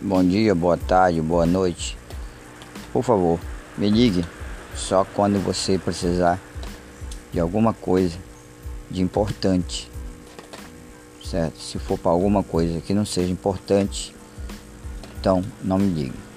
Bom dia, boa tarde, boa noite. Por favor, me ligue só quando você precisar de alguma coisa de importante. Certo? Se for para alguma coisa que não seja importante, então não me ligue.